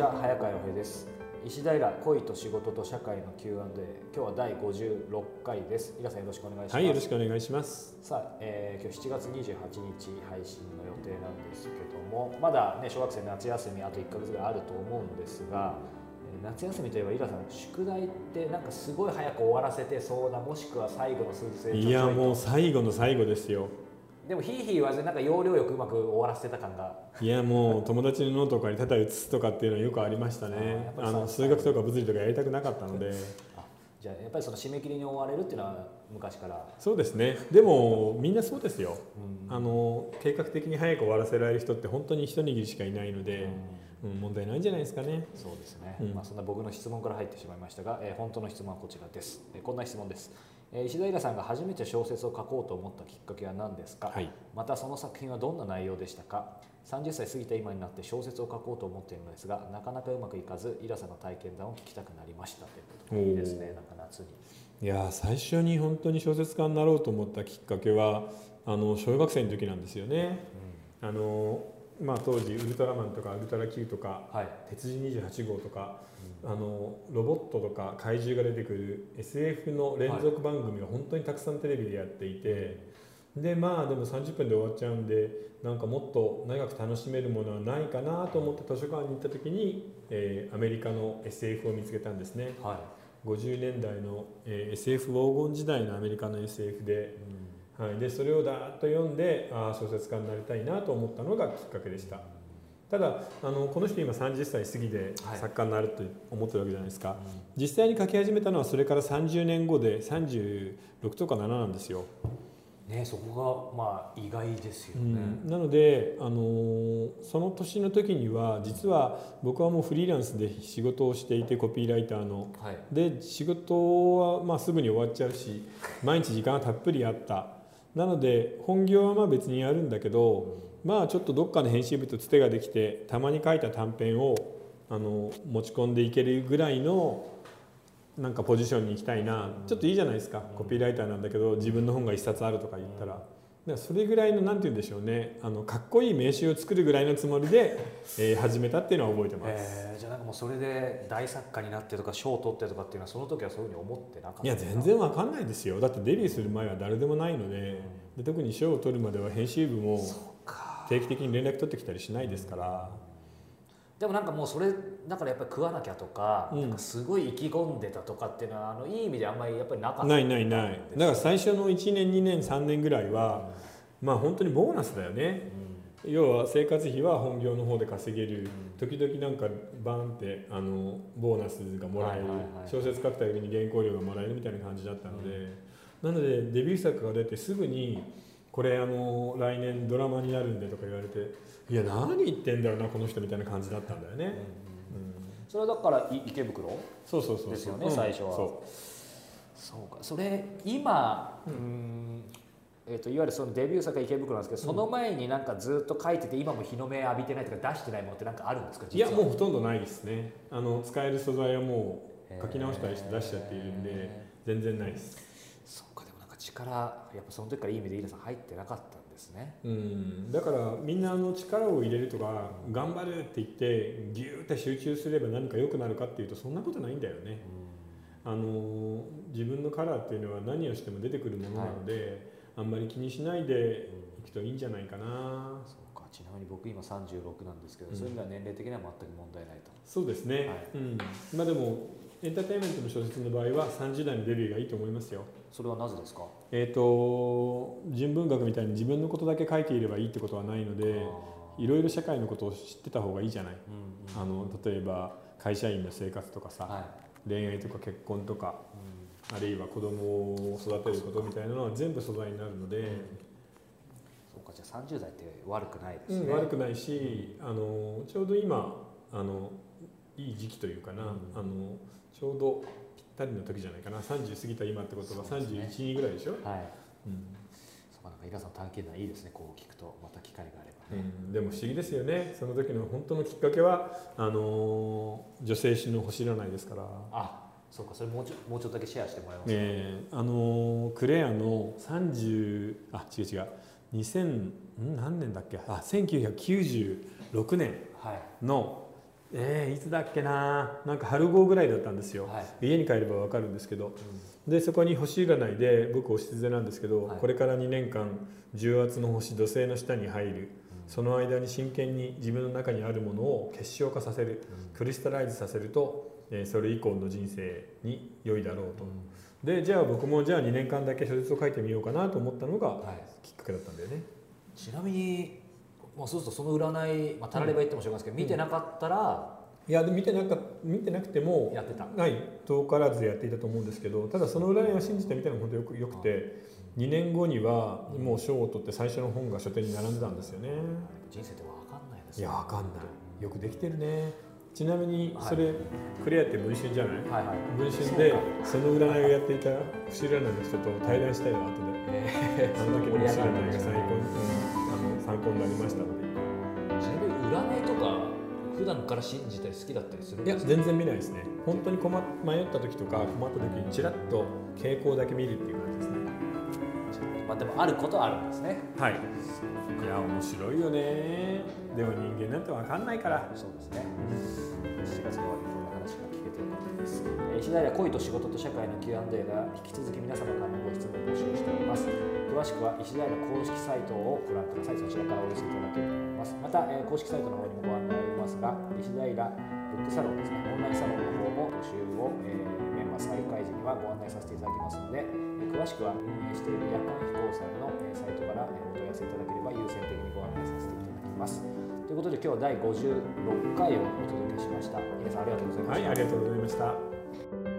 ちは早川洋平です。石平恋と仕事と社会の Q&A 今日は第56回です。井川さんよろしくお願いします。はいよろしくお願いします。さあ、えー、今日7月28日配信の予定なんですけどもまだね小学生夏休みあと1か月ぐらいあると思うんですがえー夏休みといえば井川さん宿題ってなんかすごい早く終わらせてそうなもしくは最後の数日でいやもうう最後の最後ですよでもひいひい言わずになんか要領よくうまく終わらせてた感が。いやもう友達のノートからただ写すとかっていうのはよくありましたね。あの数学とか物理とかやりたくなかったので。あじゃあやっぱりその締め切りに追われるっていうのは昔から、そうですね。でもみんなそうですよ。うんあの計画的に早く終わらせられる人って本当に一握りしかいないので、うん。うん、問題ないんじゃないですかね。そうですね、うん。まあ、そんな僕の質問から入ってしまいましたが、えー本当の質問はこちらです、えーこんな質問です、えー石平さんが初めて小説を書こうと思ったきっかけは何ですか、はい。またその作品はどんな内容でしたか？30歳過ぎた今になって小説を書こうと思っているのですがなかなかうまくいかずイラさんの体験談を聞きたくなりましたということでいいですねなんか夏に。いやー最初に本当に小説家になろうと思ったきっかけはあの小学生の時なんですよね。あのまあ当時ウルトラマンとかウルトラ Q とかはい、鉄人28号とかあのロボットとか怪獣が出てくる SF の連続番組が本当にたくさんテレビでやっていて、でまあでも30分で終わっちゃうんでなんかもっと長く楽しめるものはないかなと思って図書館に行った時に、えーアメリカの SF を見つけたんですね。はい。50年代の、えー SF 黄金時代のアメリカの SF で,、はい、でそれをだーっと読んでああ小説家になりたいなと思ったのがきっかけでした。ただあのこの人今30歳過ぎではい。作家になると思ってるわけじゃないですか、実際に書き始めたのはそれから30年後で36とか7なんですよ、ねそこがまあ意外ですよね、なので、あのーその年の時には実は僕はもうフリーランスで仕事をしていてコピーライターの。はい。で仕事はまあすぐに終わっちゃうし毎日時間がたっぷりあったなので本業はまあ別にやるんだけどまあちょっとどっかの編集部とつてができてたまに書いた短編をあの持ち込んでいけるぐらいのなんかポジションに行きたいなちょっといいじゃないですかコピーライターなんだけど自分の本が1冊あるとか言ったら。だからそれぐらいのなんて言うんでしょうね。あのかっこいい名刺を作るぐらいのつもりで、えー始めたっていうのは覚えてます。えーじゃあなんかもうそれで大作家になってとか賞を取ってとかっていうのはその時はそういうふうに思ってなかったいや全然わかんないですよ。だってデビューする前は誰でもないので。で特に賞を取るまでは編集部もか。定期的に連絡取ってきたりしないですからでもなんかもうそれだからやっぱり食わなきゃとか,、うん。なんかすごい意気込んでたとかっていうのはあのいい意味であんまりやっぱりなかった。ないないない。だから最初の1年2年3年ぐらいはまあ本当にボーナスだよね。要は生活費は本業の方で稼げる。時々なんかバンってあのボーナスがもらえる。小説書くたびに原稿料がもらえるみたいな感じだったので。なのでデビュー作が出てすぐにこれあの来年ドラマになるんでとか言われていや何言ってんだろうなこの人みたいな感じだったんだよね、うんそれはだからい池袋？そうそうそうそう。ですよねうん。最初は。そそうか。それ今うん。えー、といわゆるそのデビュー作が池袋なんですけど、その前になんかずっと書いてて今も日の目浴びてないとか出してないものってなんかあるんですかういやもうほとんどないですね。あの使える素材はもう書き直したりして出しちゃっているんでへ全然ないです。そうか力やっぱその時からいい意味でイラさん入ってなかったんですね。うん。だからみんなあの力を入れるとか頑張るって言ってギューって集中すれば何か良くなるかっていうとそんなことないんだよね。あの自分のカラーっていうのは何をしても出てくるものなので、あんまり気にしないでいくといいんじゃないかな。そうか。ちなみに僕今36なんですけど、うんそういう意味では年齢的には全く問題ないと。そうですね、はい。うん、まあでもエンターテインメントの小説の場合は30代のデビューがいいと思いますよ。それはなぜですか？えー、と純文学みたいに自分のことだけ書いていればいいってことはないのでいろいろ社会のことを知ってた方がいいじゃない。うんうんあの例えば会社員の生活とかさ、はい。恋愛とか結婚とかうん。あるいは子供を育てることみたいなのは全部素材になるので、そうかじゃあ30代って悪くないですうんね、悪くないしあのちょうど今あのいい時期というかな、うん。あのちょうどぴったりの時じゃないかな。30過ぎた今ってことはそうですね。31、2ぐらいでしょ、はい。うん。そうかなんかイラさんの探検談いいですねこう聞くと。また機会があればね、うん、でも不思議ですよね。その時の本当のきっかけはあの女性誌の星占いですから。あそうかそれもうちょもうちょっとだけシェアしてもらえますか、えーあのクレアの30あ違う違う。2000ん？何年だっけ？あ1996年はい。のえー、いつだっけな。なんか春号ぐらいだったんですよ、はい。家に帰れば分かるんですけど。でそこに星占いで僕おしずなんですけど、はい。これから2年間重圧の星土星の下に入る。その間に真剣に自分の中にあるものを結晶化させる。クリスタライズさせると、えーそれ以降の人生に良いだろうと、でじゃあ僕もじゃあ2年間だけ小説を書いてみようかなと思ったのがはい。きっかけだったんだよね。ちなみに、まあ、そうするとその占い、まあ、たられば言ってもしょうがないですけど、見てなかったらいやで見てなか見てなくてもやってた。はい遠からずやっていたと思うんですけどただその占いを信じてみたのが本当よくよくて2年後にはもう賞を取って最初の本が書店に並んでたんですよね。人生って分かんないですいやわかんない。よくできてるねちなみにはい。それ、クレアって文春じゃない？はいはい。文春でその占いをやっていた不思占いの人と対談したいわ後で。えあの時の不思占いがち参考に、うん、あの参考になりましたってなみに占いとか普段から信じたり好きだったりするんいや全然見ないですね。本当に困っ迷った時とか困った時にちらっと傾向だけ見るっていう感じですねまあ、でもあることはあるんですね。はい。いや面白いよね。でも人間なんて分かんないから。そうですね。7月の終わりにこんな話が聞けてよかったです。えー石平恋と仕事と社会の Q&A が引き続き皆様からのご質問を募集しております。詳しくは石平公式サイトをご覧ください。そちらからお寄せいただければと思います。また、えー公式サイトの方にもご案内ありますが石平ブックサロンですね。オンラインサロンの方も募集を、えー再開時にはご案内させていただきますので、え詳しくは運営している夜間飛行さんの、えサイトから、えお問い合わせいただければ優先的にご案内させていただきます。ということで今日は第56回をお届けしました。皆さんありがとうございました、はいありがとうございました。